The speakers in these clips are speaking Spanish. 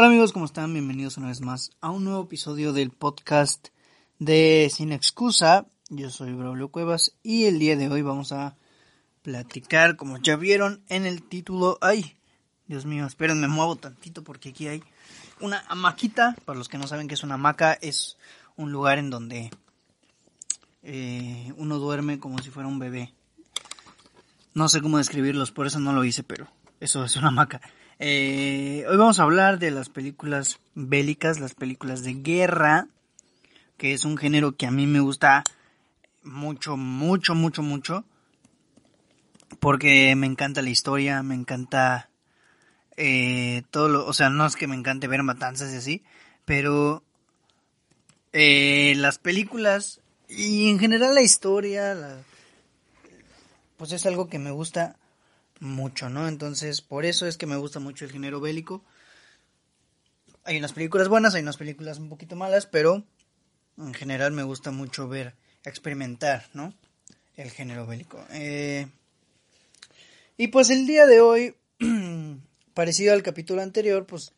Hola amigos, ¿cómo están? Bienvenidos una vez más a un nuevo episodio del podcast de Sin Excusa. Yo soy Braulio Cuevas y el día de hoy vamos a platicar, como ya vieron en el título. ¡Ay! Dios mío, esperen, me muevo tantito porque aquí hay una hamaquita. Para los que no saben qué es una hamaca, es un lugar en donde eh, uno duerme como si fuera un bebé. No sé cómo describirlos, por eso no lo hice, pero eso es una hamaca. Eh, hoy vamos a hablar de las películas bélicas, las películas de guerra, que es un género que a mí me gusta mucho, mucho, mucho, mucho, porque me encanta la historia, me encanta eh, todo lo, o sea, no es que me encante ver matanzas y así, pero eh, las películas y en general la historia, pues es algo que me gusta mucho, ¿no? Entonces, por eso es que me gusta mucho el género bélico. Hay unas películas buenas, hay unas películas un poquito malas, pero en general me gusta mucho ver, experimentar, ¿no? El género bélico. Eh, y pues el día de hoy, parecido al capítulo anterior, pues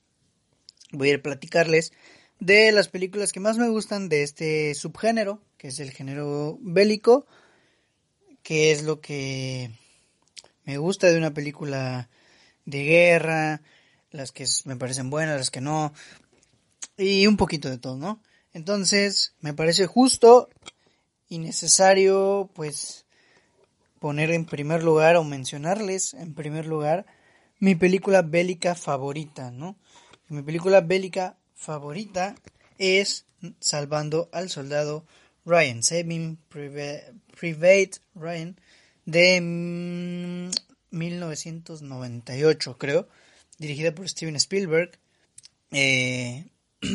voy a ir a platicarles de las películas que más me gustan de este subgénero, que es el género bélico, que es lo que me gusta de una película de guerra, las que me parecen buenas, las que no, y un poquito de todo, ¿no? Entonces, me parece justo y necesario, pues, poner en primer lugar o mencionarles en primer lugar mi película bélica favorita, ¿no? Mi película bélica favorita es Salvando al Soldado Ryan, Saving Private Ryan, de 1998, mm, creo, dirigida por Steven Spielberg. Eh,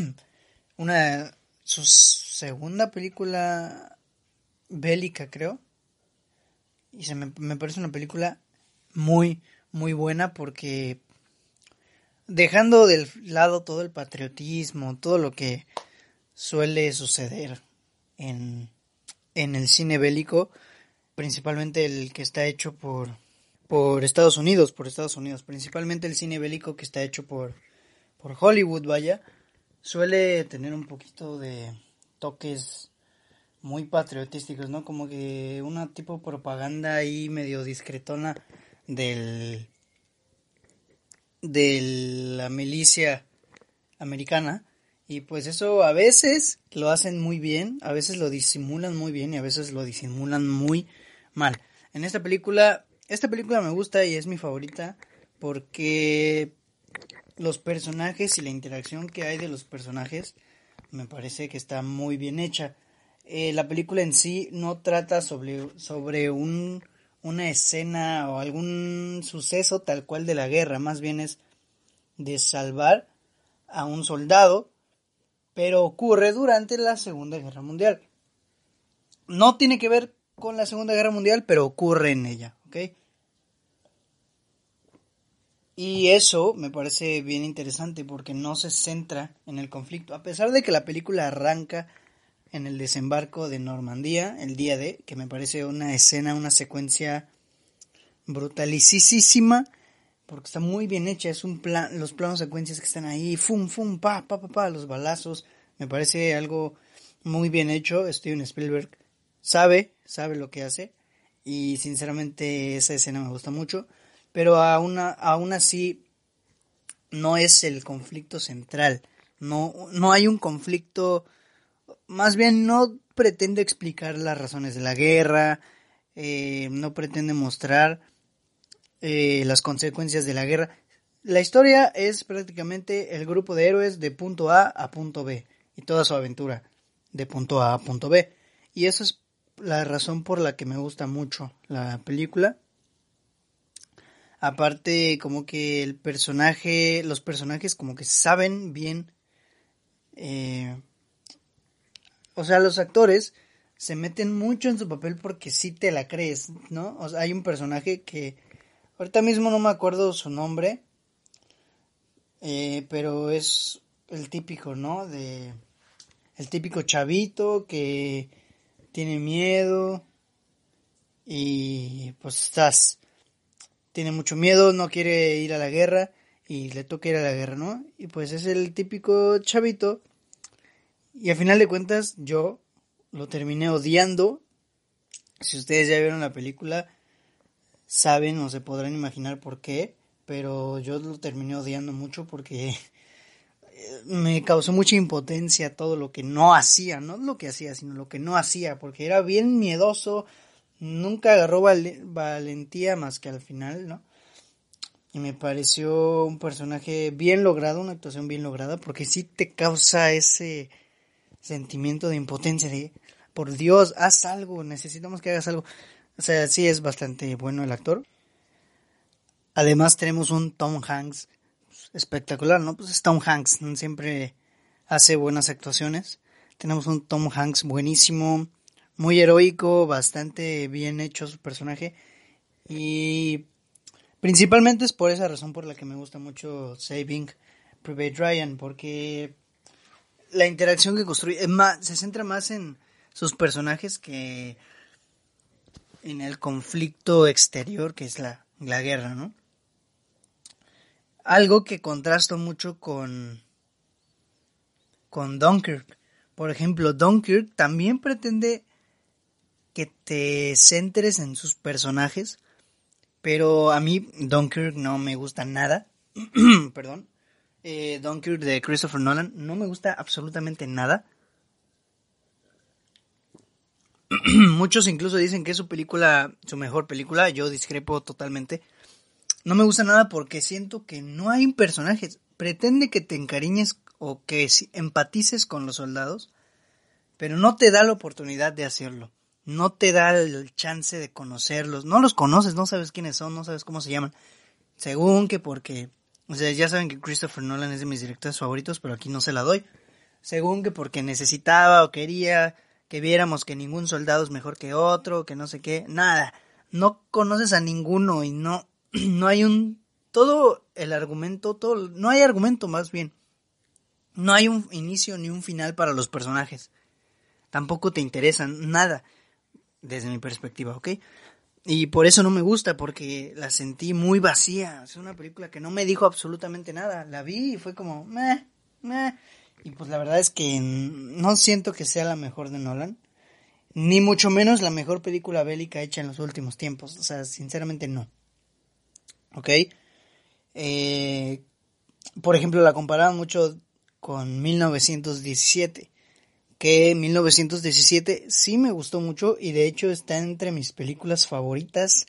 una su segunda película bélica, creo. Y se me, me parece una película muy, muy buena porque dejando del lado todo el patriotismo, todo lo que suele suceder en, en el cine bélico, principalmente el que está hecho por, por Estados Unidos, por Estados Unidos, principalmente el cine bélico que está hecho por, por Hollywood, vaya, suele tener un poquito de toques muy patriotísticos, ¿no? Como que una tipo propaganda ahí medio discretona del de la milicia americana. Y pues eso a veces lo hacen muy bien, a veces lo disimulan muy bien y a veces lo disimulan muy mal. En esta película, esta película me gusta y es mi favorita porque los personajes y la interacción que hay de los personajes me parece que está muy bien hecha. Eh, la película en sí no trata sobre, sobre un, una escena o algún suceso tal cual de la guerra, más bien es de salvar a un soldado, pero ocurre durante la Segunda Guerra Mundial. No tiene que ver con la Segunda Guerra Mundial, pero ocurre en ella, ¿ok? Y eso me parece bien interesante porque no se centra en el conflicto, a pesar de que la película arranca en el desembarco de Normandía, el día de, que me parece una escena, una secuencia brutalicísima, porque está muy bien hecha, es un plan, los planos secuencias que están ahí, fum, fum, pa, pa, pa, pa, los balazos, me parece algo muy bien hecho, Steven Spielberg sabe, sabe lo que hace y sinceramente esa escena me gusta mucho, pero aún, aún así no es el conflicto central, no, no hay un conflicto, más bien no pretende explicar las razones de la guerra, eh, no pretende mostrar eh, las consecuencias de la guerra. La historia es prácticamente el grupo de héroes de punto A a punto B y toda su aventura de punto A a punto B. Y eso es la razón por la que me gusta mucho la película. Aparte, como que el personaje, los personajes como que saben bien, eh, o sea, los actores se meten mucho en su papel porque sí te la crees, ¿no? O sea, hay un personaje que, ahorita mismo no me acuerdo su nombre, eh, pero es el típico, ¿no? De, el típico chavito que tiene miedo y pues estás, tiene mucho miedo, no quiere ir a la guerra y le toca ir a la guerra, ¿no? Y pues es el típico chavito. Y a final de cuentas yo lo terminé odiando. Si ustedes ya vieron la película, saben o se podrán imaginar por qué. Pero yo lo terminé odiando mucho porque me causó mucha impotencia todo lo que no hacía, no lo que hacía, sino lo que no hacía, porque era bien miedoso, nunca agarró valentía más que al final, ¿no? Y me pareció un personaje bien logrado, una actuación bien lograda, porque sí te causa ese sentimiento de impotencia, de, por Dios, haz algo, necesitamos que hagas algo. O sea, sí es bastante bueno el actor. Además tenemos un Tom Hanks espectacular, ¿no? Pues es Tom Hanks, siempre hace buenas actuaciones. Tenemos un Tom Hanks buenísimo, muy heroico, bastante bien hecho su personaje. Y principalmente es por esa razón por la que me gusta mucho Saving Private Ryan, porque la interacción que construye más, se centra más en sus personajes que en el conflicto exterior que es la, la guerra, ¿no? Algo que contrasta mucho con, con Dunkirk. Por ejemplo, Dunkirk también pretende que te centres en sus personajes, pero a mí Dunkirk no me gusta nada. Perdón. Eh, Dunkirk de Christopher Nolan no me gusta absolutamente nada. Muchos incluso dicen que es su película, su mejor película. Yo discrepo totalmente. No me gusta nada porque siento que no hay personajes. Pretende que te encariñes o que empatices con los soldados, pero no te da la oportunidad de hacerlo. No te da el chance de conocerlos. No los conoces, no sabes quiénes son, no sabes cómo se llaman. Según que porque... O sea, ya saben que Christopher Nolan es de mis directores favoritos, pero aquí no se la doy. Según que porque necesitaba o quería que viéramos que ningún soldado es mejor que otro, que no sé qué. Nada. No conoces a ninguno y no no hay un todo el argumento, todo no hay argumento más bien. No hay un inicio ni un final para los personajes. Tampoco te interesan nada desde mi perspectiva, ¿ok? Y por eso no me gusta, porque la sentí muy vacía. Es una película que no me dijo absolutamente nada. La vi y fue como, meh, meh. Y pues la verdad es que no siento que sea la mejor de Nolan. Ni mucho menos la mejor película bélica hecha en los últimos tiempos. O sea, sinceramente no. ¿Ok? Eh, por ejemplo, la comparaban mucho con 1917, que 1917 sí me gustó mucho y de hecho está entre mis películas favoritas,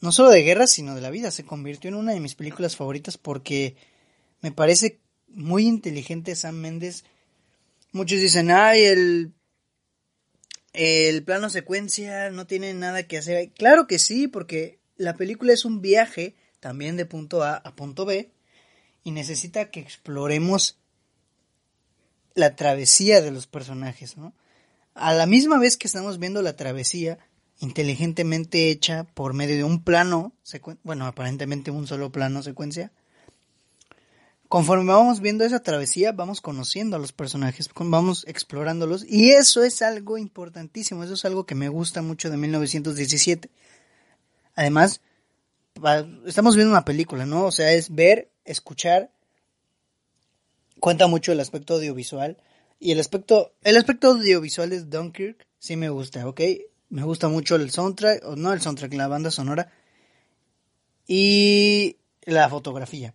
no solo de guerra, sino de la vida. Se convirtió en una de mis películas favoritas porque me parece muy inteligente Sam Mendes. Muchos dicen, ay, el, el plano secuencia no tiene nada que hacer. Claro que sí, porque la película es un viaje también de punto A a punto B y necesita que exploremos la travesía de los personajes, ¿no? A la misma vez que estamos viendo la travesía inteligentemente hecha por medio de un plano, bueno, aparentemente un solo plano secuencia, conforme vamos viendo esa travesía, vamos conociendo a los personajes, vamos explorándolos, y eso es algo importantísimo, eso es algo que me gusta mucho de 1917. Además, estamos viendo una película, ¿no? O sea, es ver, escuchar, cuenta mucho el aspecto audiovisual. Y el aspecto, el aspecto audiovisual de Dunkirk sí me gusta, ¿ok? Me gusta mucho el soundtrack, no el soundtrack, la banda sonora. Y la fotografía.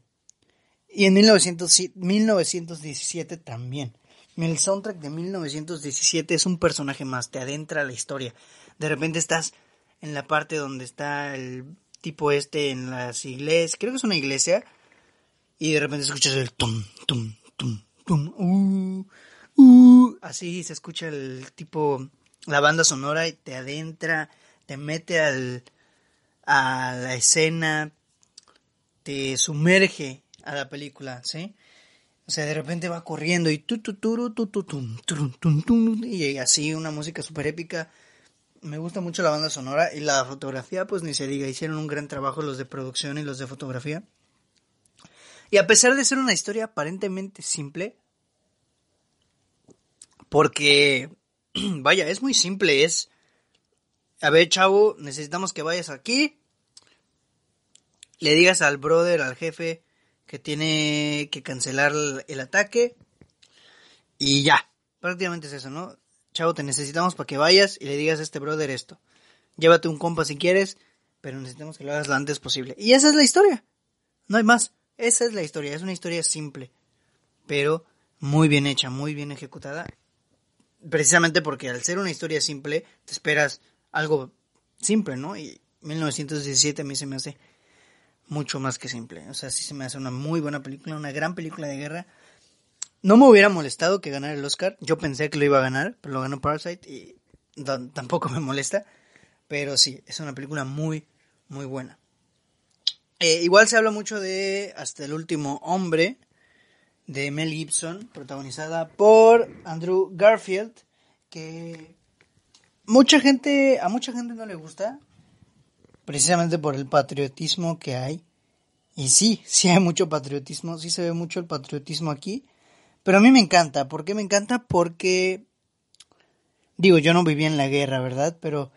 Y en 1917 también. El soundtrack de 1917 es un personaje más, te adentra a la historia. De repente estás en la parte donde está el tipo este en las iglesias, creo que es una iglesia, y de repente escuchas el tum, tum, tum, tum, uh, uh, así se escucha el tipo, la banda sonora y te adentra, te mete al, a la escena, te sumerge a la película, ¿sí? O sea, de repente va corriendo y tu tu tu tu tu tu y así una música súper épica me gusta mucho la banda sonora y la fotografía, pues ni se diga, hicieron un gran trabajo los de producción y los de fotografía. Y a pesar de ser una historia aparentemente simple, porque, vaya, es muy simple, es, a ver, chavo, necesitamos que vayas aquí, le digas al brother, al jefe, que tiene que cancelar el ataque y ya, prácticamente es eso, ¿no? Chavo, te necesitamos para que vayas y le digas a este brother esto. Llévate un compa si quieres, pero necesitamos que lo hagas lo antes posible. Y esa es la historia. No hay más. Esa es la historia. Es una historia simple, pero muy bien hecha, muy bien ejecutada. Precisamente porque al ser una historia simple, te esperas algo simple, ¿no? Y 1917 a mí se me hace mucho más que simple. O sea, sí se me hace una muy buena película, una gran película de guerra. No me hubiera molestado que ganara el Oscar. Yo pensé que lo iba a ganar, pero lo ganó Parasite y tampoco me molesta. Pero sí, es una película muy, muy buena. Eh, igual se habla mucho de Hasta el último hombre, de Mel Gibson, protagonizada por Andrew Garfield, que mucha gente, a mucha gente no le gusta, precisamente por el patriotismo que hay. Y sí, sí hay mucho patriotismo, sí se ve mucho el patriotismo aquí, pero a mí me encanta. ¿Por qué me encanta? Porque, digo, yo no viví en la guerra, ¿verdad? Pero,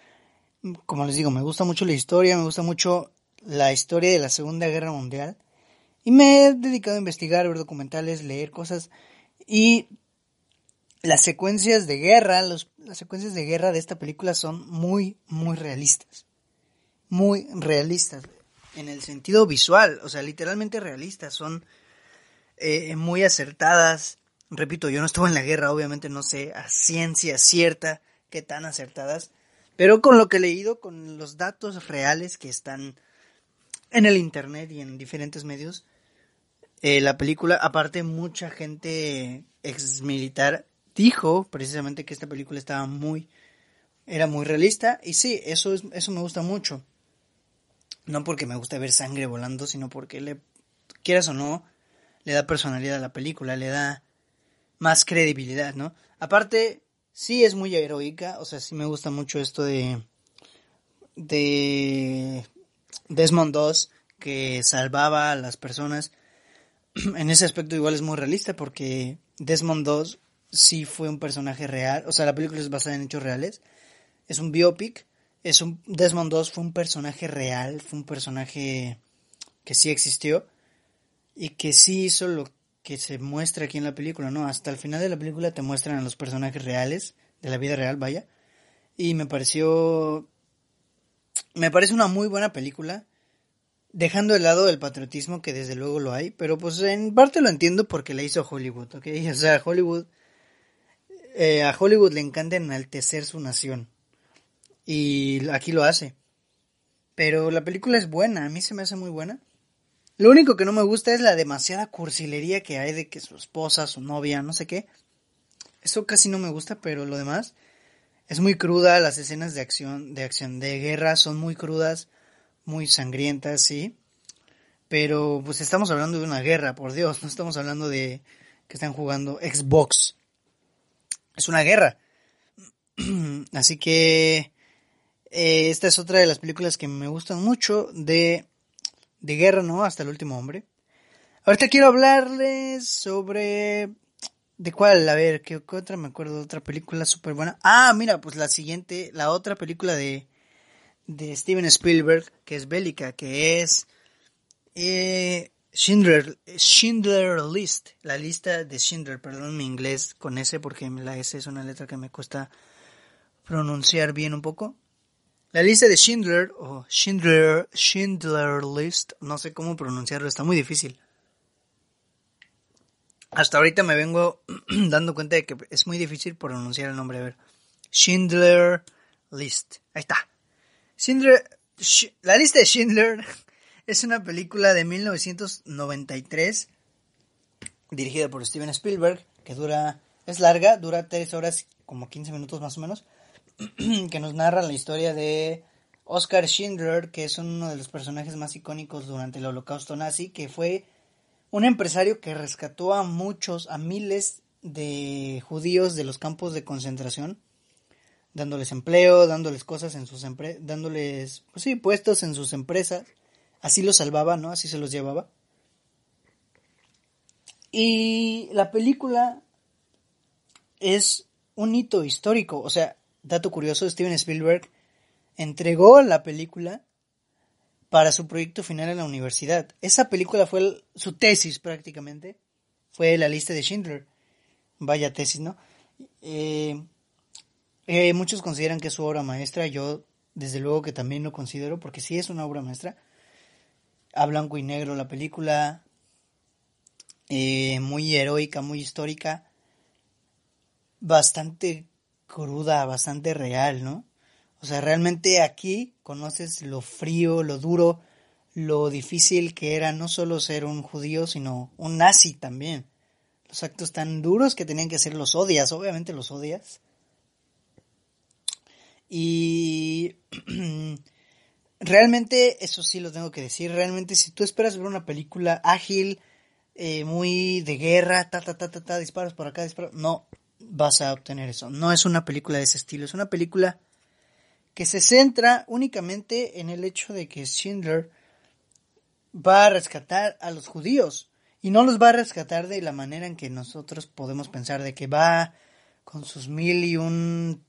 como les digo, me gusta mucho la historia, me gusta mucho la historia de la Segunda Guerra Mundial. Y me he dedicado a investigar, ver documentales, leer cosas. Y las secuencias de guerra, las secuencias de guerra de esta película son muy, muy realistas. Muy realistas. En el sentido visual, o sea, literalmente realistas. Son eh, muy acertadas. Repito, yo no estuve en la guerra, obviamente no sé a ciencia cierta qué tan acertadas. Pero con lo que he leído, con los datos reales que están en el internet y en diferentes medios, eh, la película, aparte mucha gente ex militar dijo precisamente que esta película estaba muy, era muy realista y sí, eso, es, eso me gusta mucho. No porque me gusta ver sangre volando, sino porque le, quieras o no, le da personalidad a la película, le da más credibilidad, ¿no? Aparte, sí es muy heroica, o sea, sí me gusta mucho esto de de Desmond 2 que salvaba a las personas. En ese aspecto igual es muy realista porque Desmond 2 sí fue un personaje real, o sea, la película es basada en hechos reales. Es un biopic, es un Desmond 2 fue un personaje real, fue un personaje que sí existió y que sí hizo lo que se muestra aquí en la película, ¿no? Hasta el final de la película te muestran a los personajes reales, de la vida real, vaya. Y me pareció... Me parece una muy buena película, dejando de lado el patriotismo que desde luego lo hay, pero pues en parte lo entiendo porque la hizo Hollywood, ¿ok? O sea, Hollywood... Eh, a Hollywood le encanta enaltecer su nación. Y aquí lo hace. Pero la película es buena, a mí se me hace muy buena. Lo único que no me gusta es la demasiada cursilería que hay de que su esposa, su novia, no sé qué. Eso casi no me gusta, pero lo demás es muy cruda. Las escenas de acción, de acción de guerra son muy crudas, muy sangrientas, sí. Pero pues estamos hablando de una guerra, por Dios, no estamos hablando de que están jugando Xbox. Es una guerra. Así que eh, esta es otra de las películas que me gustan mucho de de guerra, ¿no? Hasta el último hombre. Ahorita quiero hablarles sobre... ¿De cuál? A ver, ¿qué, otra me acuerdo? De otra película súper buena. Ah, mira, pues la siguiente, la otra película de, de Steven Spielberg, que es bélica, que es eh, Schindler, Schindler List, la lista de Schindler, perdón mi inglés con S porque la S es una letra que me cuesta pronunciar bien un poco. La lista de Schindler o Schindler, Schindler List, no sé cómo pronunciarlo, está muy difícil. Hasta ahorita me vengo dando cuenta de que es muy difícil pronunciar el nombre. A ver, Schindler List. Ahí está. Schindler, la lista de Schindler es una película de 1993 dirigida por Steven Spielberg que dura, es larga, dura 3 horas como 15 minutos más o menos que nos narra la historia de Oscar Schindler, que es uno de los personajes más icónicos durante el holocausto nazi, que fue un empresario que rescató a muchos, a miles de judíos de los campos de concentración, dándoles empleo, dándoles cosas en sus empresas, dándoles, pues sí, puestos en sus empresas. Así los salvaba, ¿no? Así se los llevaba. Y la película es un hito histórico, o sea, dato curioso, Steven Spielberg entregó la película para su proyecto final en la universidad. Esa película fue su tesis prácticamente, fue la lista de Schindler. Vaya tesis, ¿no? Eh, eh, muchos consideran que es su obra maestra, yo desde luego que también lo considero porque sí es una obra maestra. A blanco y negro la película, eh, muy heroica, muy histórica, bastante cruda, bastante real, ¿no? O sea, realmente aquí conoces lo frío, lo duro, lo difícil que era no solo ser un judío, sino un nazi también. Los actos tan duros que tenían que hacer los odias, obviamente los odias. Y realmente, eso sí lo tengo que decir, realmente si tú esperas ver una película ágil, eh, muy de guerra, ta, ta, ta, ta, ta, disparos por acá, disparos, no vas a obtener eso. No es una película de ese estilo, es una película que se centra únicamente en el hecho de que Schindler va a rescatar a los judíos y no los va a rescatar de la manera en que nosotros podemos pensar de que va con sus mil y un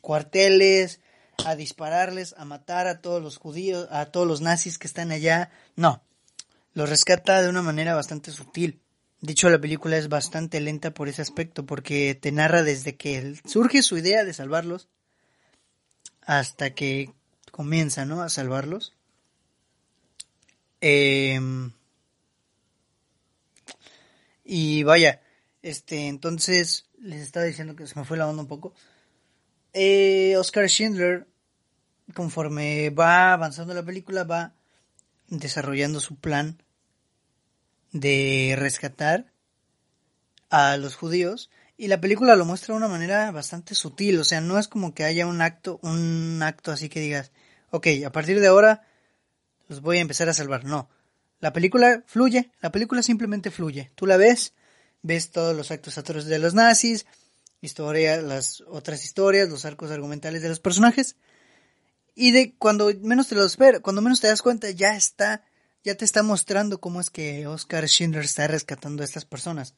cuarteles a dispararles, a matar a todos los judíos, a todos los nazis que están allá. No, los rescata de una manera bastante sutil. De hecho, la película es bastante lenta por ese aspecto, porque te narra desde que surge su idea de salvarlos hasta que comienza, ¿no? A salvarlos. Em, y vaya, este, entonces les estaba diciendo que se me fue la onda un poco. Eh, Oscar Schindler, conforme va avanzando la película, va desarrollando su plan de rescatar a los judíos y la película lo muestra de una manera bastante sutil, o sea, no es como que haya un acto, un acto así que digas, ok, a partir de ahora los voy a empezar a salvar. No, la película fluye, la película simplemente fluye. Tú la ves, ves todos los actos atroces de los nazis, historia, las otras historias, los arcos argumentales de los personajes, y de cuando menos te lo esperas, cuando menos te das cuenta, ya está, ya te está mostrando cómo es que Oscar Schindler está rescatando a estas personas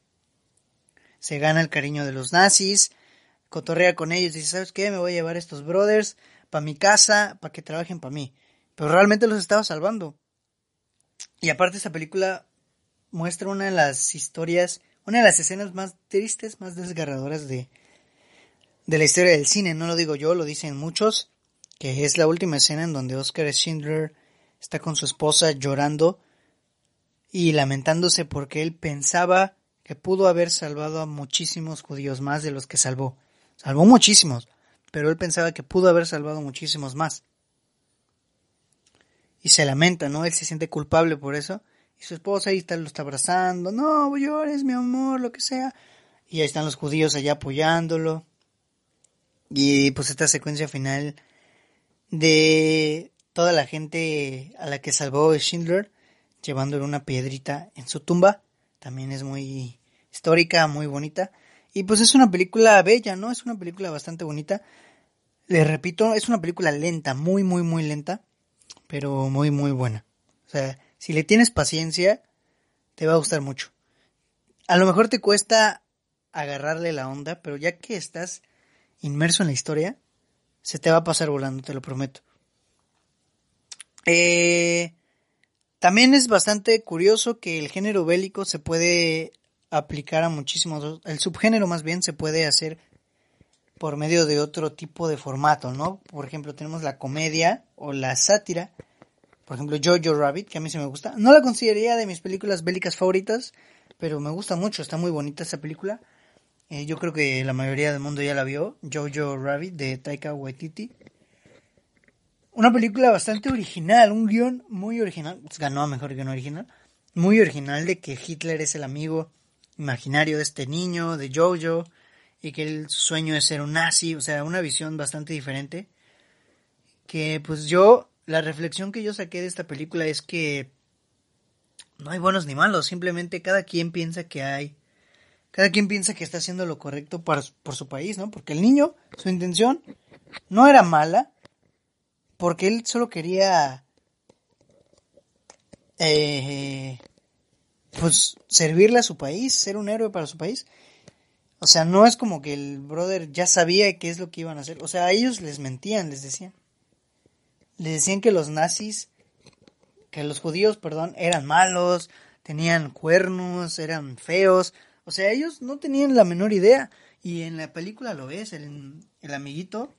se gana el cariño de los nazis, cotorrea con ellos, dice, ¿sabes qué? Me voy a llevar a estos brothers para mi casa, para que trabajen para mí. Pero realmente los estaba salvando. Y aparte esta película muestra una de las historias, una de las escenas más tristes, más desgarradoras de, de la historia del cine. No lo digo yo, lo dicen muchos, que es la última escena en donde Oscar Schindler está con su esposa llorando y lamentándose porque él pensaba que pudo haber salvado a muchísimos judíos más de los que salvó. Salvó muchísimos, pero él pensaba que pudo haber salvado muchísimos más. Y se lamenta, ¿no? Él se siente culpable por eso. Y su esposa ahí está, lo está abrazando. No, llores, mi amor, lo que sea. Y ahí están los judíos allá apoyándolo. Y pues esta secuencia final de toda la gente a la que salvó Schindler, llevándole una piedrita en su tumba también es muy histórica, muy bonita. Y pues es una película bella, ¿no? Es una película bastante bonita. Le repito, es una película lenta, muy, muy, muy lenta, pero muy, muy buena. O sea, si le tienes paciencia, te va a gustar mucho. A lo mejor te cuesta agarrarle la onda, pero ya que estás inmerso en la historia, se te va a pasar volando, te lo prometo. Eh, también es bastante curioso que el género bélico se puede aplicar a muchísimos, el subgénero más bien se puede hacer por medio de otro tipo de formato, ¿no? Por ejemplo, tenemos la comedia o la sátira. Por ejemplo, Jojo Rabbit, que a mí se me gusta. No la consideraría de mis películas bélicas favoritas, pero me gusta mucho, está muy bonita esa película. Eh, yo creo que la mayoría del mundo ya la vio, Jojo Rabbit de Taika Waititi. Una película bastante original, un guion muy original, pues ganó mejor guion original, muy original de que Hitler es el amigo imaginario de este niño, de Jojo, y que el sueño es ser un nazi, o sea, una visión bastante diferente. Que pues yo, la reflexión que yo saqué de esta película es que no hay buenos ni malos, simplemente cada quien piensa que hay, cada quien piensa que está haciendo lo correcto por su país, ¿no? Porque el niño, su intención no era mala, porque él solo quería eh, pues servirle a su país, ser un héroe para su país. O sea, no es como que el brother ya sabía qué es lo que iban a hacer. O sea, a ellos les mentían, les decían. Les decían que los nazis que los judíos, perdón, eran malos, tenían cuernos, eran feos. O sea, ellos no tenían la menor idea. Y en la película lo ves, el, el amiguito,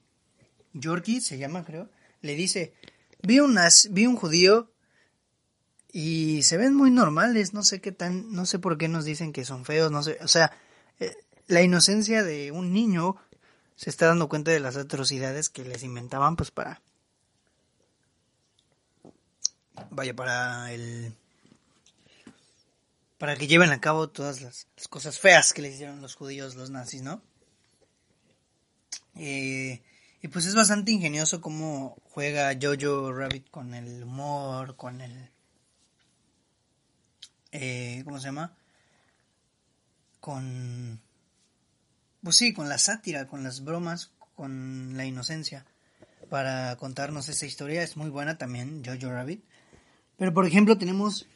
Yorkie se llama creo, le dice, vi, unas, vi un judío y se ven muy normales, no sé qué tan, no sé por qué nos dicen que son feos, no sé, o sea, eh, la inocencia de un niño se está dando cuenta de las atrocidades que les inventaban pues para vaya para el para que lleven a cabo todas las, cosas feas que les hicieron los judíos los nazis no eh, y pues es bastante ingenioso cómo juega Jojo Rabbit con el humor con el eh, cómo se llama con pues sí, con la sátira, con las bromas, con la inocencia, para contarnos esa historia. Es muy buena también, Jojo Rabbit. Pero por ejemplo tenemos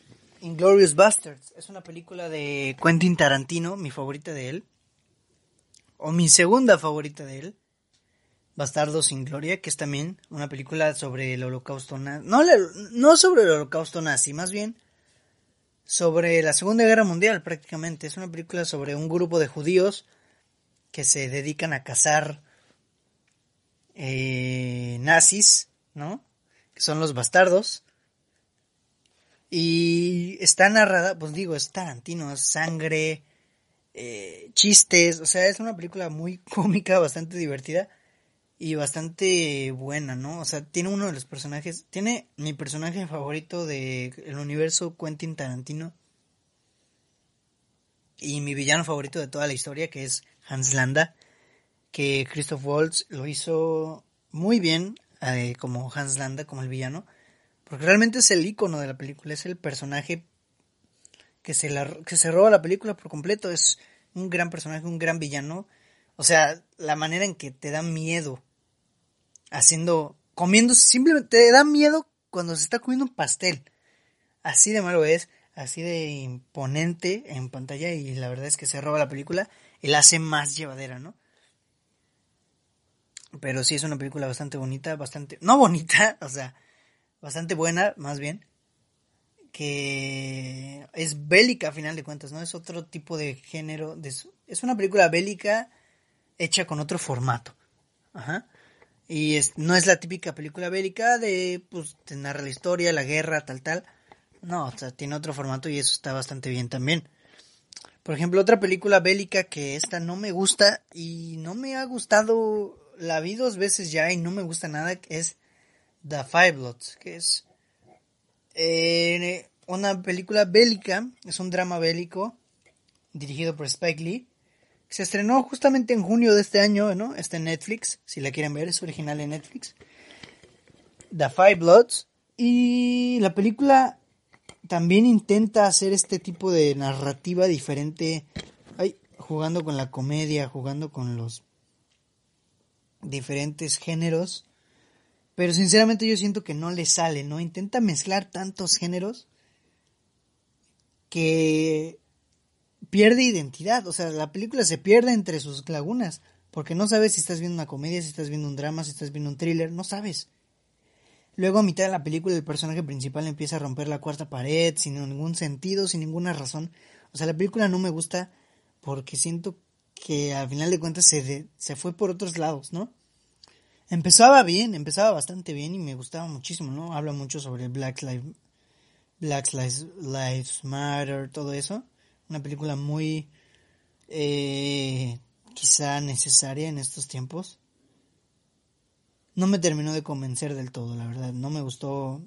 Inglorious Bastards. Es una película de Quentin Tarantino, mi favorita de él. O mi segunda favorita de él. Bastardo sin Gloria, que es también una película sobre el holocausto nazi. No, sobre el holocausto nazi, más bien sobre la Segunda Guerra Mundial prácticamente. Es una película sobre un grupo de judíos que se dedican a cazar eh, nazis, ¿no? Que son los bastardos. Y está narrada, pues digo, es Tarantino, sangre, eh, chistes, o sea, es una película muy cómica, bastante divertida y bastante buena, ¿no? O sea, tiene uno de los personajes, tiene mi personaje favorito del el universo Quentin Tarantino y mi villano favorito de toda la historia, que es Hans Landa, que Christoph Waltz lo hizo muy bien eh, como Hans Landa, como el villano, porque realmente es el icono de la película, es el personaje que se, la, que se roba la película por completo, es un gran personaje, un gran villano, o sea, la manera en que te da miedo haciendo, comiendo, simplemente te da miedo cuando se está comiendo un pastel, así de malo es, así de imponente en pantalla y la verdad es que se roba la película y la hace más llevadera, ¿no? Pero sí es una película bastante bonita, bastante, no bonita, o sea, bastante buena, más bien, que es bélica a final de cuentas, ¿no? Es otro tipo de género, de, es una película bélica hecha con otro formato, ajá. Y es, no es la típica película bélica de, pues, te narra la historia, la guerra, tal, tal. No, o sea, tiene otro formato y eso está bastante bien también. Por ejemplo, otra película bélica que esta no me gusta y no me ha gustado, la vi dos veces ya y no me gusta nada, es The Five Bloods, que es eh, una película bélica, es un drama bélico dirigido por Spike Lee. Se estrenó justamente en junio de este año, ¿no? Está en Netflix, si la quieren ver, es original en Netflix. The Five Bloods. Y la película también intenta hacer este tipo de narrativa diferente, ay, jugando con la comedia, jugando con los diferentes géneros, pero sinceramente yo siento que no le sale, ¿no? Intenta mezclar tantos géneros que pierde identidad, o sea, la película se pierde entre sus lagunas, porque no sabes si estás viendo una comedia, si estás viendo un drama, si estás viendo un thriller, no sabes. Luego a mitad de la película el personaje principal empieza a romper la cuarta pared sin ningún sentido, sin ninguna razón. O sea, la película no me gusta porque siento que al final de cuentas se, se fue por otros lados, ¿no? Empezaba bien, empezaba bastante bien y me gustaba muchísimo, ¿no? Habla mucho sobre Black Lives, Black Lives, Matter, todo eso. Una película muy eh, quizá necesaria en estos tiempos no me terminó de convencer del todo, la verdad. No me gustó.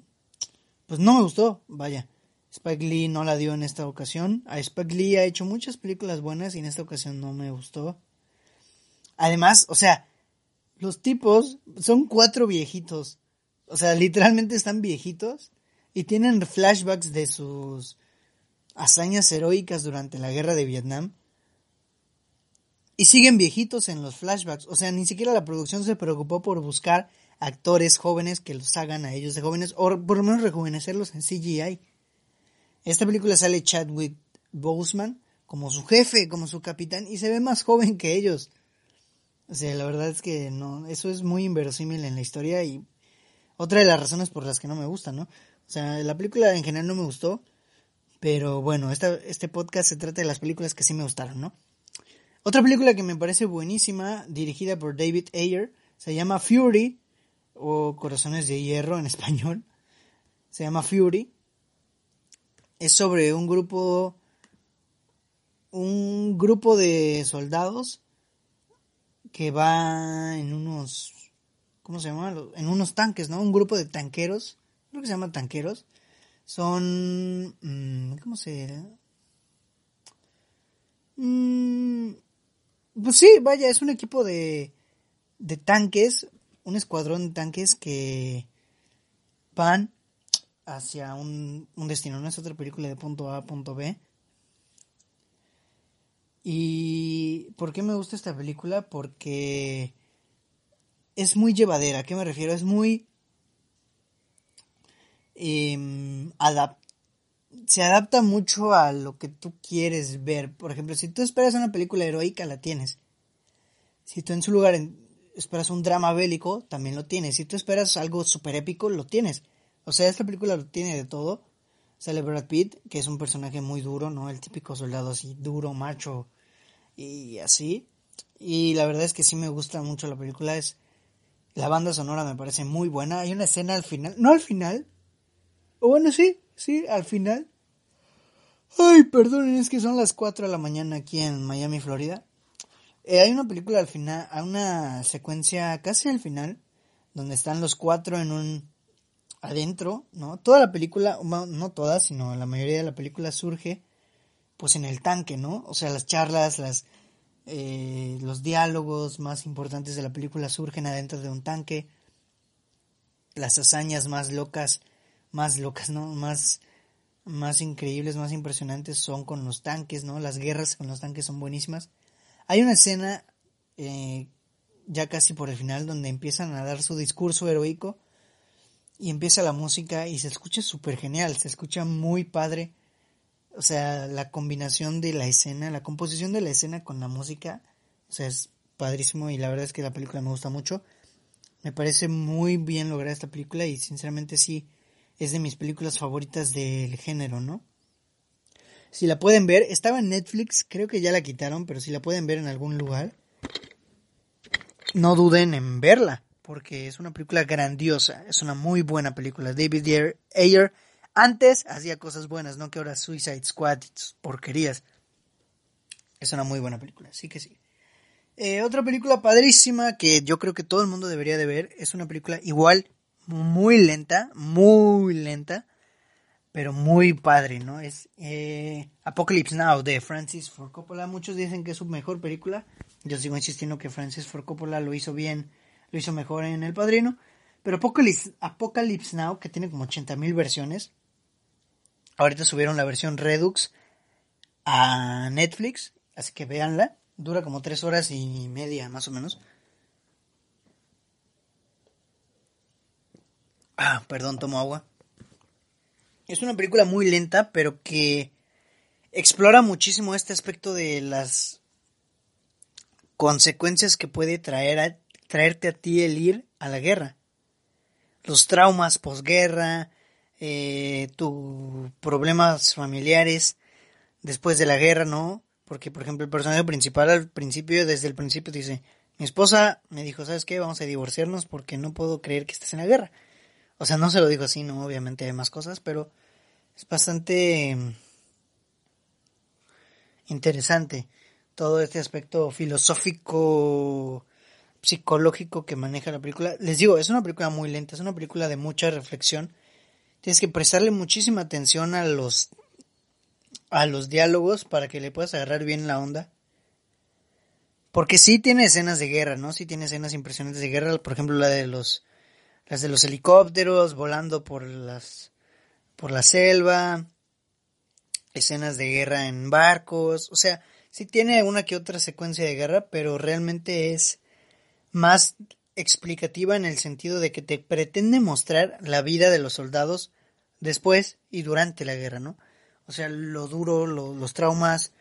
Pues no me gustó, vaya. Spike Lee no la dio en esta ocasión. A Spike Lee ha hecho muchas películas buenas y en esta ocasión no me gustó. Además, o sea, los tipos son cuatro viejitos. O sea, literalmente están viejitos y tienen flashbacks de sus hazañas heroicas durante la guerra de Vietnam. Y siguen viejitos en los flashbacks. O sea, ni siquiera la producción se preocupó por buscar actores jóvenes que los hagan a ellos de jóvenes. O por lo menos rejuvenecerlos en CGI. Esta película sale Chadwick Boseman como su jefe, como su capitán. Y se ve más joven que ellos. O sea, la verdad es que no. Eso es muy inverosímil en la historia. Y otra de las razones por las que no me gusta, ¿no? O sea, la película en general no me gustó, pero bueno, esta, este podcast se trata de las películas que sí me gustaron, ¿no? Otra película que me parece buenísima, dirigida por David Ayer, se llama Fury, o Corazones de Hierro en español. Se llama Fury. Es sobre un grupo un grupo de soldados que va en unos ¿cómo se llama? En unos tanques, ¿no? Un grupo de tanqueros, creo que se llama tanqueros. Son mm, ¿cómo se mm, pues sí, vaya, es un equipo de de tanques, un escuadrón de tanques que van hacia un, un destino, no es otra película de punto A a punto B, ¿Y por qué me gusta esta película? Porque es muy llevadera. ¿A qué me refiero? Es muy... Em, se adapta mucho a lo que tú quieres ver. Por ejemplo, si tú esperas una película heroica, la tienes. Si tú en su lugar esperas un drama bélico, también lo tienes. Si tú esperas algo super épico, lo tienes. O sea, esta película lo tiene de todo. Sale Brad Pitt, que es un personaje muy duro, ¿no? El típico soldado así, duro, macho y así. Y la verdad es que sí me gusta mucho la película. Es, la banda sonora me parece muy buena. Hay una escena al final, no al final. O bueno, sí, sí, al final. Ay, perdonen, es que son las 4 de la mañana aquí en Miami, Florida. Eh, hay una película al final, hay una secuencia casi al final, donde están los cuatro en un adentro, ¿no? Toda la película, no toda, sino la mayoría de la película surge pues en el tanque, ¿no? O sea, las charlas, las eh, los diálogos más importantes de la película surgen adentro de un tanque. Las hazañas más locas, más locas, ¿no? Más más increíbles, más impresionantes son con los tanques, ¿no? Las guerras con los tanques son buenísimas. Hay una escena eh, ya casi por el final donde empiezan a dar su discurso heroico y empieza la música y se escucha súper genial, se escucha muy padre o sea, la combinación de la escena, la composición de la escena con la música, o sea, es padrísimo y la verdad es que la película me gusta mucho. Me parece muy bien lograda esta película y sinceramente sí es de mis películas favoritas del género, ¿no? Si la pueden ver, estaba en Netflix, creo que ya la quitaron, pero si la pueden ver en algún lugar, no duden en verla, porque es una película grandiosa, es una muy buena película. David Ayer antes hacía cosas buenas, no que ahora Suicide Squad, porquerías. Es una muy buena película, sí que sí. Eh, otra película padrísima que yo creo que todo el mundo debería de ver es una película igual, muy lenta, muy lenta, pero muy padre, ¿no? Es eh, Apocalypse Now de Francis Ford Coppola. Muchos dicen que es su mejor película. Yo sigo insistiendo que Francis Ford Coppola lo hizo bien, lo hizo mejor en El Padrino. Pero Apocalypse, Now, que tiene como 80.000 versiones, Ahorita subieron la versión Redux a Netflix, así que véanla. Dura como tres horas y media, más o menos. Ah, perdón, tomo agua. Es una película muy lenta, pero que explora muchísimo este aspecto de las consecuencias que puede traer a, traerte a ti el ir a la guerra. Los traumas posguerra, eh, tus problemas familiares después de la guerra, ¿no? Porque, por ejemplo, el personaje principal al principio, desde el principio, dice, mi esposa me dijo, ¿sabes qué? Vamos a divorciarnos porque no puedo creer que estés en la guerra. O sea, no se lo dijo así, ¿no? Obviamente hay más cosas, pero es bastante interesante todo este aspecto filosófico, psicológico que maneja la película. Les digo, es una película muy lenta, es una película de mucha reflexión tienes que prestarle muchísima atención a los a los diálogos para que le puedas agarrar bien la onda. Porque sí tiene escenas de guerra, ¿no? Sí tiene escenas impresionantes de guerra, por ejemplo la de los las de los helicópteros volando por las por la selva, escenas de guerra en barcos, o sea, sí tiene una que otra secuencia de guerra, pero realmente es más explicativa en el sentido de que te pretende mostrar la vida de los soldados después y durante la guerra, ¿no? O sea, lo duro, los traumas,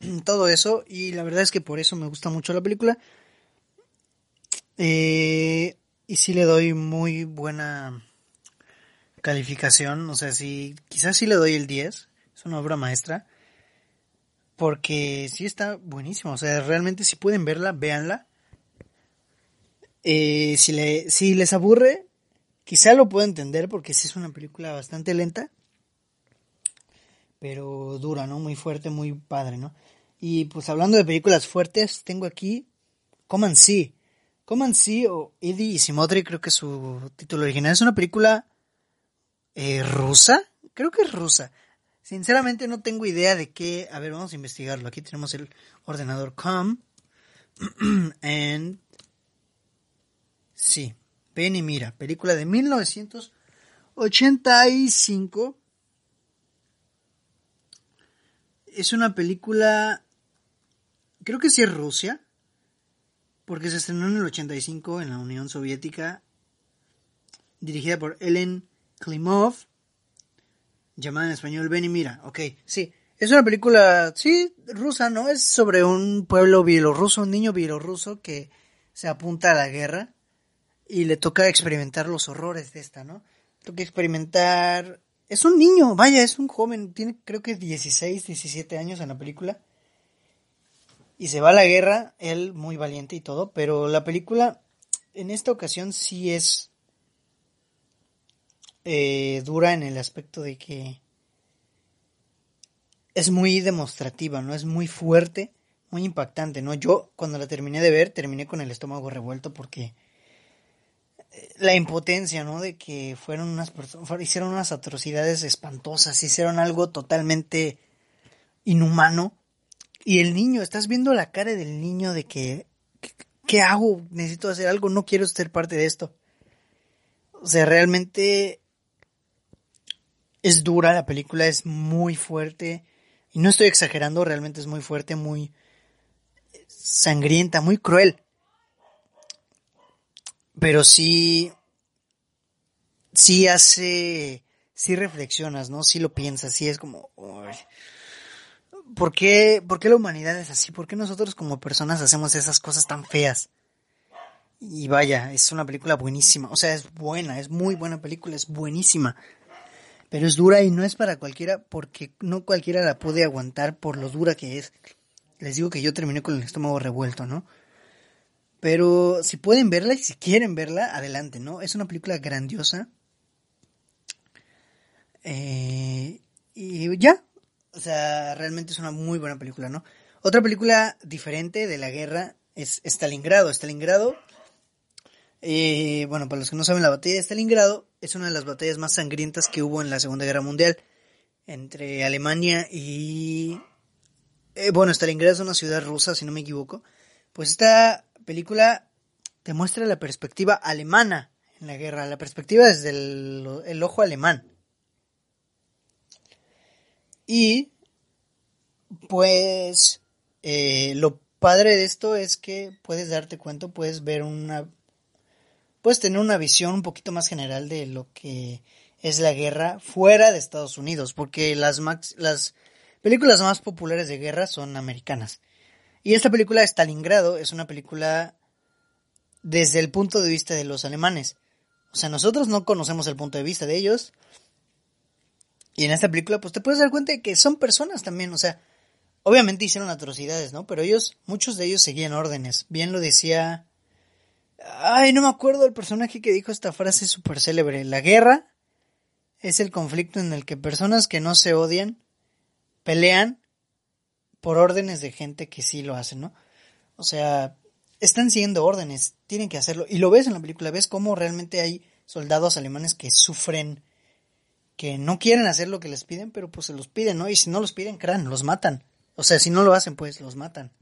todo eso, y la verdad es que por eso me gusta mucho la película. Eh, y sí le doy muy buena calificación, o sea, sí, quizás sí le doy el 10, es una obra maestra, porque sí está buenísimo, o sea, realmente si pueden verla, véanla. Eh, si, le, si les aburre, quizá lo puedo entender porque sí es una película bastante lenta, pero dura, ¿no? Muy fuerte, muy padre, ¿no? Y pues hablando de películas fuertes, tengo aquí Coman See. Coman See o Eddie y Simotri, creo que su título original. Es una película eh, rusa, creo que es rusa. Sinceramente no tengo idea de qué. A ver, vamos a investigarlo. Aquí tenemos el ordenador com. And... Sí, ven y mira. Película de 1985. Es una película... Creo que sí es Rusia. Porque se estrenó en el 85 en la Unión Soviética. Dirigida por Ellen Klimov llamada en español Ven mira, ok, sí. Es una película, sí, rusa, ¿no? Es sobre un pueblo bielorruso, un niño bielorruso que se apunta a la guerra y le toca experimentar los horrores de esta, ¿no? Toca experimentar... Es un niño, vaya, es un joven, tiene creo que 16, 17 años en la película. Y se va a la guerra, él muy valiente y todo, pero la película en esta ocasión sí es eh, dura en el aspecto de que es muy demostrativa, ¿no? Es muy fuerte, muy impactante, ¿no? Yo cuando la terminé de ver, terminé con el estómago revuelto porque eh, la impotencia, ¿no? De que fueron unas personas, hicieron unas atrocidades espantosas, hicieron algo totalmente inhumano. Y el niño, estás viendo la cara del niño de que, ¿qué hago? Necesito hacer algo, no quiero ser parte de esto. O sea, realmente es dura, la película es muy fuerte. Y no estoy exagerando, realmente es muy fuerte, muy sangrienta, muy cruel. Pero sí, sí hace, sí reflexionas, ¿no? Sí lo piensas, sí es como, ¿por qué, ¿por qué la humanidad es así? ¿Por qué nosotros como personas hacemos esas cosas tan feas? Y vaya, es una película buenísima, o sea, es buena, es muy buena película, es buenísima pero es dura y no es para cualquiera porque no cualquiera la puede aguantar por lo dura que es. Les digo que yo terminé con el estómago revuelto, ¿no? Pero si pueden verla y si quieren verla, adelante, ¿no? Es una película grandiosa. Eh, y ya, o sea, realmente es una muy buena película, ¿no? Otra película diferente de la guerra es Stalingrado. Stalingrado eh, bueno, para los que no saben, la batalla de Stalingrado es una de las batallas más sangrientas que hubo en la Segunda Guerra Mundial entre Alemania y... Eh, bueno, Stalingrado es una ciudad rusa, si no me equivoco. Pues esta película te muestra la perspectiva alemana en la guerra, la perspectiva desde el, ojo alemán. Y pues eh, lo padre de esto es que puedes darte cuenta, puedes ver una puedes tener una visión un poquito más general de lo que es la guerra fuera de Estados Unidos, porque las, las películas más populares de guerra son americanas. Y esta película, Stalingrado, es una película desde el punto de vista de los alemanes. O sea, nosotros no conocemos el punto de vista de ellos. Y en esta película, pues te puedes dar cuenta de que son personas también. O sea, obviamente hicieron atrocidades, ¿no? Pero ellos, muchos de ellos seguían órdenes. Bien lo decía Ay, no me acuerdo el personaje que dijo esta frase súper célebre. La guerra es el conflicto en el que personas que no se odian pelean por órdenes de gente que sí lo hacen, ¿no? O sea, están siguiendo órdenes, tienen que hacerlo. Y lo ves en la película, ves cómo realmente hay soldados alemanes que sufren, que no quieren hacer lo que les piden, pero pues se los piden, ¿no? Y si no los piden, crean, los matan. O sea, si no lo hacen, pues los matan.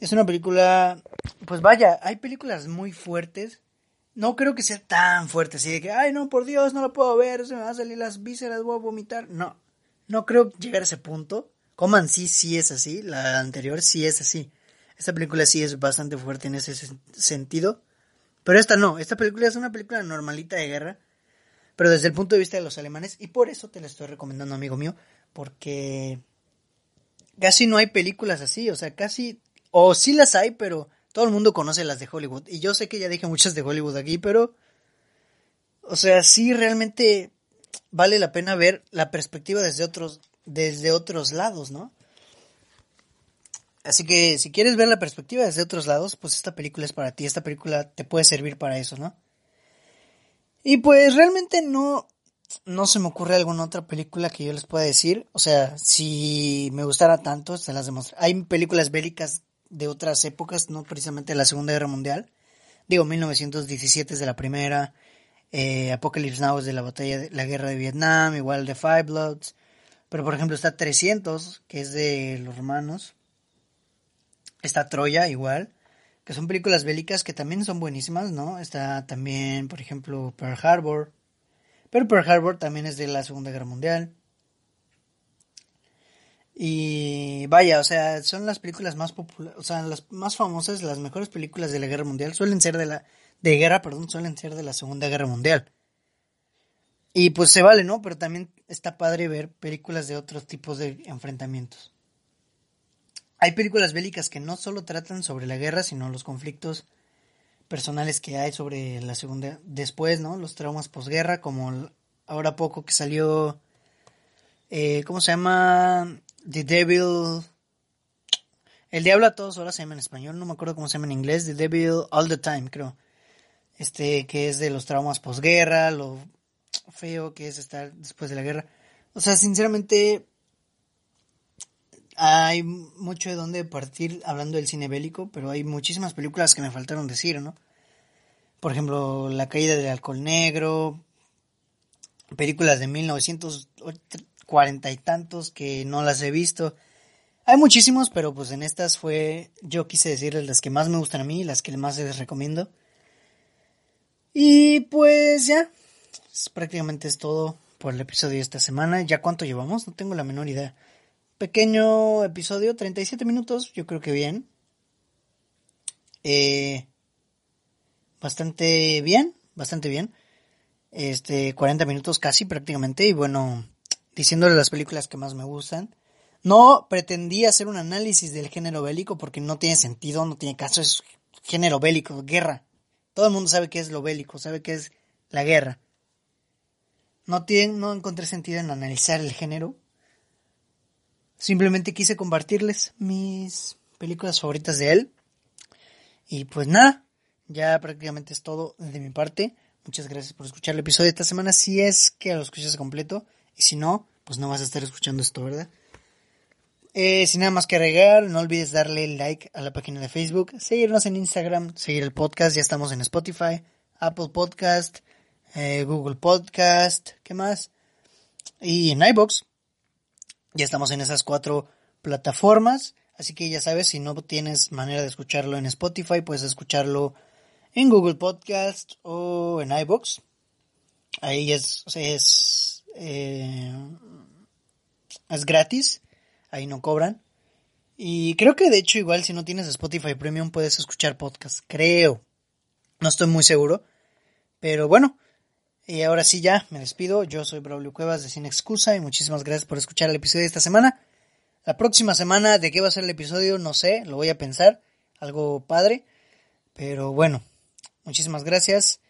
Es una película, pues vaya, hay películas muy fuertes. No creo que sea tan fuerte, así de que, ay, no, por Dios, no lo puedo ver, se me van a salir las vísceras, voy a vomitar. No, no creo llegar a ese punto. Coman sí, sí es así, la anterior sí es así. Esta película sí es bastante fuerte en ese sentido. Pero esta no, esta película es una película normalita de guerra, pero desde el punto de vista de los alemanes, y por eso te la estoy recomendando, amigo mío, porque casi no hay películas así, o sea, casi o sí las hay, pero todo el mundo conoce las de Hollywood. Y yo sé que ya dije muchas de Hollywood aquí, pero O sea, sí realmente vale la pena ver la perspectiva desde otros, desde otros lados, ¿no? Así que si quieres ver la perspectiva desde otros lados, pues esta película es para ti, esta película te puede servir para eso, ¿no? Y pues realmente no, no se me ocurre alguna otra película que yo les pueda decir. O sea, si me gustara tanto, se las demuestro. Hay películas bélicas de otras épocas, no precisamente la Segunda Guerra Mundial. Digo, 1917 es de la primera. Eh, Apocalypse Now es de la batalla de la guerra de Vietnam, igual de Five Bloods. Pero por ejemplo está 300, que es de los romanos. Está Troya, igual. Que son películas bélicas que también son buenísimas, ¿no? Está también, por ejemplo, Pearl Harbor. Pero Pearl Harbor también es de la Segunda Guerra Mundial. Y vaya, o sea, son las películas más populares, o sea, las más famosas, las mejores películas de la Guerra Mundial suelen ser de la de guerra, perdón, suelen ser de la Segunda Guerra Mundial. Y pues se vale, ¿no? Pero también está padre ver películas de otros tipos de enfrentamientos. Hay películas bélicas que no solo tratan sobre la guerra, sino los conflictos personales que hay sobre la segunda después, ¿no? Los traumas posguerra, como ahora poco que salió eh, ¿cómo se llama? The Devil El Diablo a todas horas se llama en español, no me acuerdo cómo se llama en inglés, The Devil All the Time, creo. Este que es de los traumas posguerra, lo feo que es estar después de la guerra. O sea, sinceramente hay mucho de dónde partir hablando del cine bélico, pero hay muchísimas películas que me faltaron decir, ¿no? Por ejemplo, La caída del alcohol negro, películas de 1940 y tantos que no las he visto. Hay muchísimos, pero pues en estas fue, yo quise decirles las que más me gustan a mí, las que más les recomiendo. Y pues ya, prácticamente es todo por el episodio de esta semana. ¿Ya cuánto llevamos? No tengo la menor idea pequeño episodio, 37 minutos, yo creo que bien. Eh, bastante bien, bastante bien. Este, 40 minutos casi prácticamente. Y bueno, diciéndole las películas que más me gustan. No pretendí hacer un análisis del género bélico porque no tiene sentido, no tiene caso, es género bélico, guerra. Todo el mundo sabe qué es lo bélico, sabe qué es la guerra. No, tiene, no encontré sentido en analizar el género Simplemente quise compartirles mis películas favoritas de él. Y pues nada, ya prácticamente es todo de mi parte. Muchas gracias por escuchar el episodio de esta semana. Si es que lo escuchas completo. Y si no, pues no vas a estar escuchando esto, ¿verdad? Eh, sin nada más que agregar, no olvides darle like a la página de Facebook, seguirnos en Instagram, seguir el podcast, ya estamos en Spotify, Apple Podcast, eh, Google Podcast, ¿qué más? Y en iBox. Ya estamos en esas cuatro plataformas, así que ya sabes, si no tienes manera de escucharlo en Spotify, puedes escucharlo en Google Podcast o en iBox. Ahí es, es, eh, es gratis, ahí no cobran. Y creo que de hecho igual si no tienes Spotify Premium puedes escuchar podcast, creo. No estoy muy seguro. Pero bueno, y ahora sí ya, me despido. Yo soy Braulio Cuevas de Sin Excusa y muchísimas gracias por escuchar el episodio de esta semana. La próxima semana, ¿de qué va a ser el episodio? No sé, lo voy a pensar. Algo padre. Pero bueno, muchísimas gracias.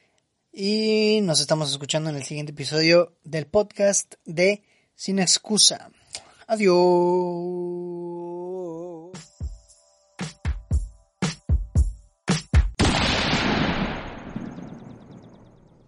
Y nos estamos escuchando en el siguiente episodio del podcast de Sin Excusa. Adiós.